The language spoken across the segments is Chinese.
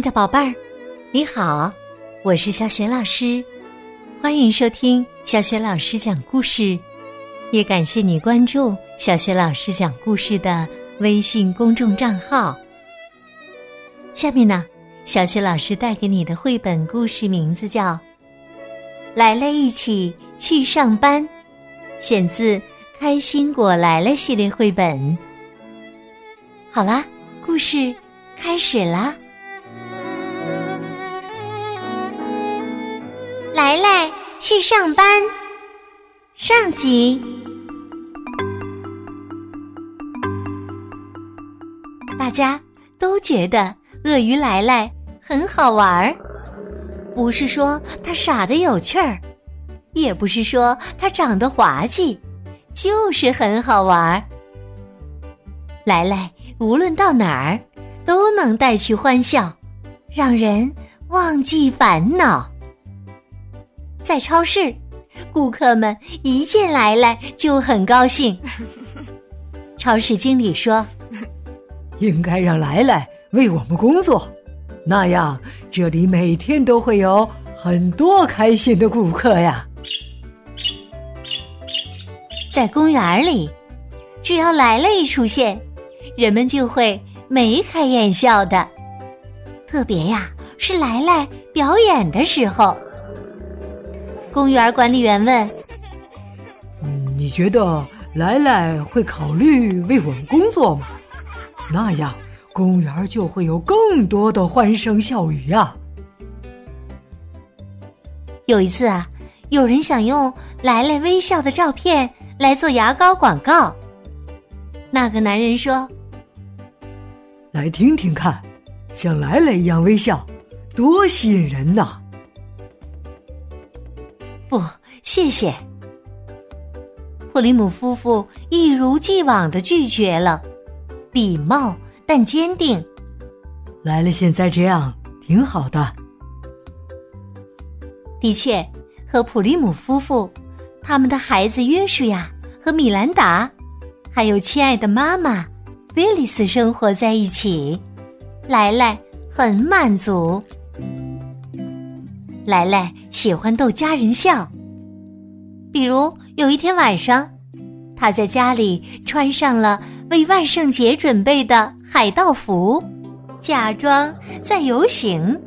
爱的宝贝儿，你好，我是小雪老师，欢迎收听小雪老师讲故事，也感谢你关注小雪老师讲故事的微信公众账号。下面呢，小雪老师带给你的绘本故事名字叫《来了一起去上班》，选自《开心果来了》系列绘本。好啦，故事开始啦！去上班。上集，大家都觉得鳄鱼来来很好玩儿，不是说它傻的有趣儿，也不是说它长得滑稽，就是很好玩儿。来来无论到哪儿都能带去欢笑，让人忘记烦恼。在超市，顾客们一见来来就很高兴。超市经理说：“应该让来来为我们工作，那样这里每天都会有很多开心的顾客呀。”在公园里，只要来了一出现，人们就会眉开眼笑的。特别呀，是来来表演的时候。公园管理员问：“你觉得莱莱会考虑为我们工作吗？那样公园就会有更多的欢声笑语呀。”有一次啊，有人想用莱莱微笑的照片来做牙膏广告。那个男人说：“来听听看，像莱莱一样微笑，多吸引人呐！”不，谢谢。普利姆夫妇一如既往的拒绝了，礼貌但坚定。来了，现在这样挺好的。的确，和普利姆夫妇、他们的孩子约书亚和米兰达，还有亲爱的妈妈威利斯生活在一起，莱莱很满足。莱莱喜欢逗家人笑，比如有一天晚上，他在家里穿上了为万圣节准备的海盗服，假装在游行。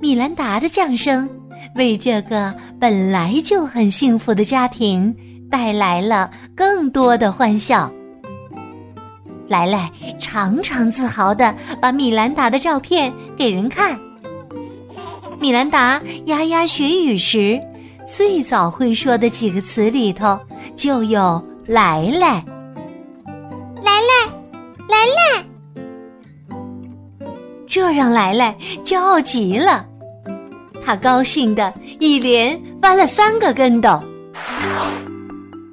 米兰达的降生为这个本来就很幸福的家庭带来了更多的欢笑。莱莱常常自豪的把米兰达的照片给人看。米兰达牙牙学语时，最早会说的几个词里头就有“来来，来来，来来”，这让来来骄傲极了。他高兴的一连翻了三个跟斗。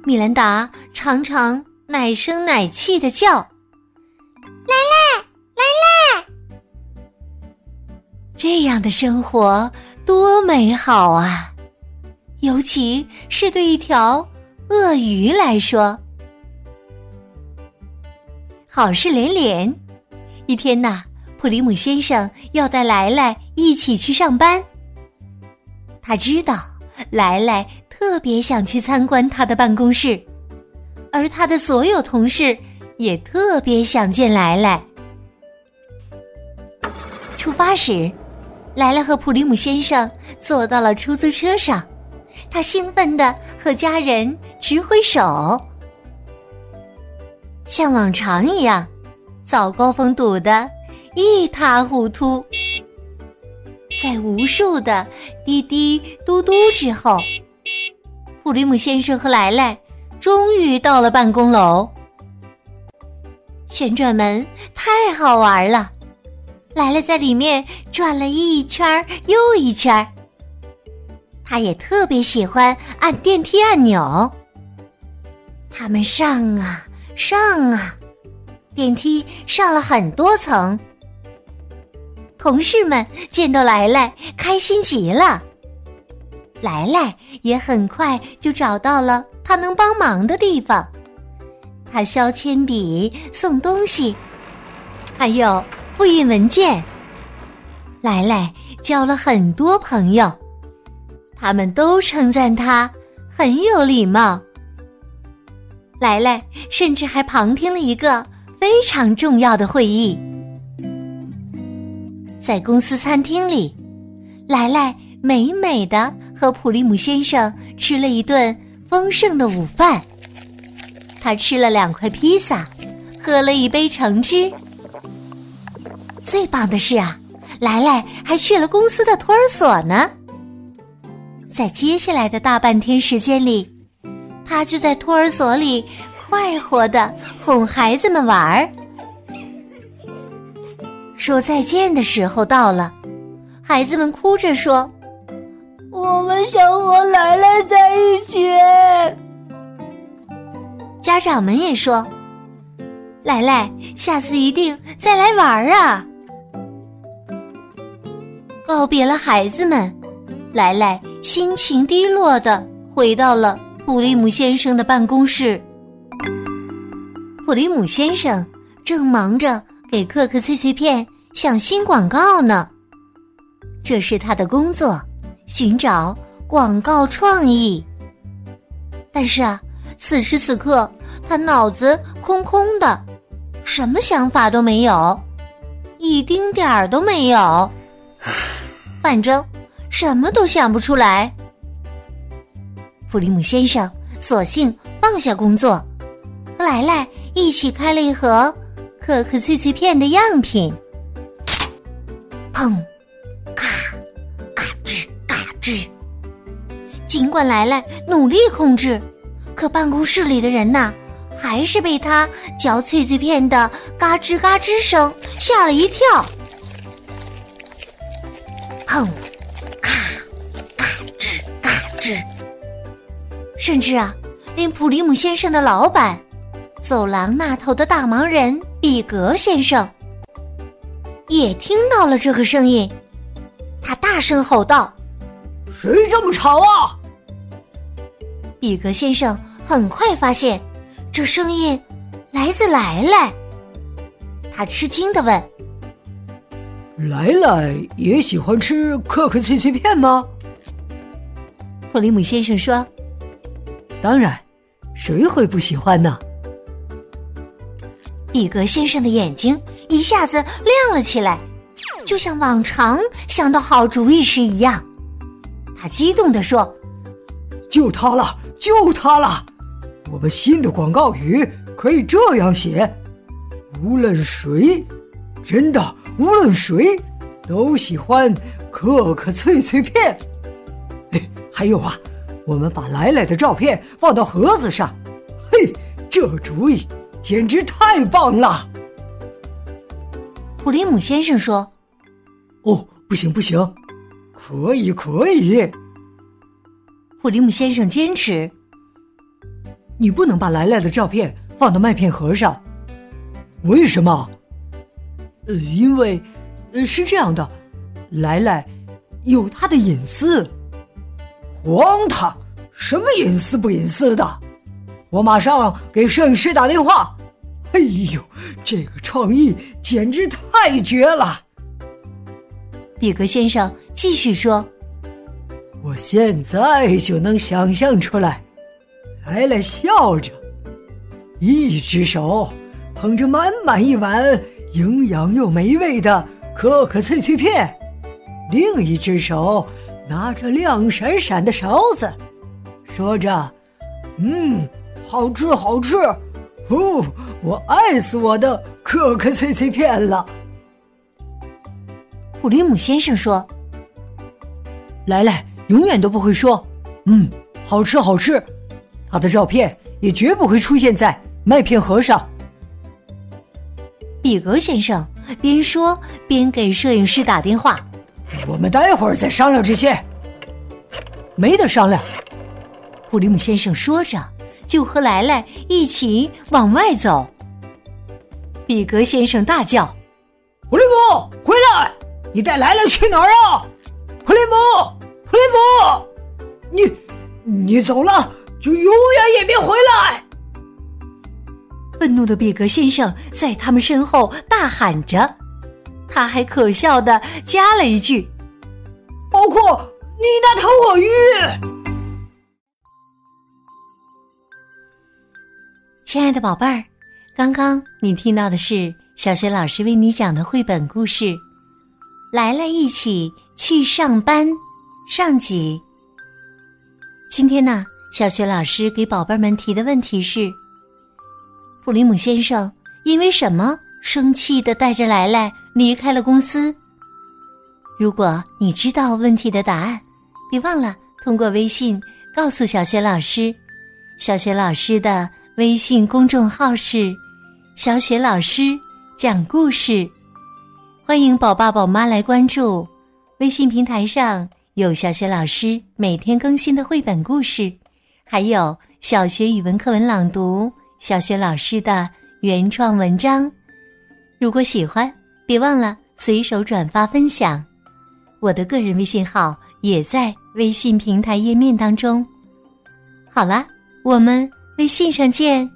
米兰达常常奶声奶气的叫：“这样的生活多美好啊！尤其是对一条鳄鱼来说，好事连连。一天呐，普里姆先生要带来来一起去上班。他知道来来特别想去参观他的办公室，而他的所有同事也特别想见来来。出发时。莱莱和普利姆先生坐到了出租车上，他兴奋的和家人直挥手。像往常一样，早高峰堵得一塌糊涂。在无数的滴滴嘟嘟之后，普利姆先生和莱莱终于到了办公楼。旋转门太好玩了。来了，在里面转了一圈又一圈。他也特别喜欢按电梯按钮。他们上啊上啊，电梯上了很多层。同事们见到来来，开心极了。来来也很快就找到了他能帮忙的地方。他削铅笔、送东西，还有。复印文件。来来交了很多朋友，他们都称赞他很有礼貌。来来甚至还旁听了一个非常重要的会议，在公司餐厅里，来来美美的和普利姆先生吃了一顿丰盛的午饭。他吃了两块披萨，喝了一杯橙汁。最棒的是啊，来来还去了公司的托儿所呢。在接下来的大半天时间里，他就在托儿所里快活的哄孩子们玩儿。说再见的时候到了，孩子们哭着说：“我们想和来来在一起。”家长们也说：“来来，下次一定再来玩啊！”告别了孩子们，莱莱心情低落的回到了普利姆先生的办公室。普利姆先生正忙着给可可脆脆片想新广告呢，这是他的工作，寻找广告创意。但是啊。此时此刻，他脑子空空的，什么想法都没有，一丁点儿都没有。反正什么都想不出来。弗里姆先生索性放下工作，和莱莱一起开了一盒可可脆脆片的样品。砰，咔，嘎吱嘎吱。尽管莱莱努力控制。可办公室里的人呐，还是被他嚼脆脆片的嘎吱嘎吱声吓了一跳。砰，咔，嘎吱嘎吱。甚至啊，连普里姆先生的老板，走廊那头的大忙人比格先生，也听到了这个声音。他大声吼道：“谁这么吵啊？”比格先生。很快发现，这声音来自莱莱。他吃惊的问：“来来也喜欢吃可可脆脆片吗？”普利姆先生说：“当然，谁会不喜欢呢？”比格先生的眼睛一下子亮了起来，就像往常想到好主意时一样。他激动地说：“就他了，就他了！”我们新的广告语可以这样写：无论谁，真的无论谁，都喜欢可可脆脆片。哎，还有啊，我们把来来的照片放到盒子上。嘿，这主意简直太棒了！普利姆先生说：“哦，不行不行，可以可以。”普利姆先生坚持。你不能把来来的照片放到麦片盒上，为什么？呃，因为，呃，是这样的，来来有他的隐私。荒唐！什么隐私不隐私的？我马上给摄影师打电话。哎呦，这个创意简直太绝了！比格先生继续说：“我现在就能想象出来。”来来笑着，一只手捧着满满一碗营养又美味的可可脆脆片，另一只手拿着亮闪闪的勺子，说着：“嗯，好吃好吃，哦，我爱死我的可可脆脆片了。”普利姆先生说：“莱莱，永远都不会说，嗯，好吃好吃。”他的照片也绝不会出现在麦片盒上。比格先生边说边给摄影师打电话：“我们待会儿再商量这些。”没得商量，普利姆先生说着，就和莱莱一起往外走。比格先生大叫：“普利姆，回来！你带莱莱去哪儿啊？普利姆，普利姆，你你走了。”就永远也别回来！愤怒的比格先生在他们身后大喊着，他还可笑的加了一句：“包括你那头鳄鱼。”亲爱的宝贝儿，刚刚你听到的是小学老师为你讲的绘本故事《来来一起去上班》上集。今天呢，小学老师给宝贝们提的问题是：普里姆先生因为什么生气的带着来来离开了公司？如果你知道问题的答案，别忘了通过微信告诉小雪老师。小雪老师的。微信公众号是“小雪老师讲故事”，欢迎宝爸宝妈来关注。微信平台上有小雪老师每天更新的绘本故事，还有小学语文课文朗读、小学老师的原创文章。如果喜欢，别忘了随手转发分享。我的个人微信号也在微信平台页面当中。好了，我们。微信上见。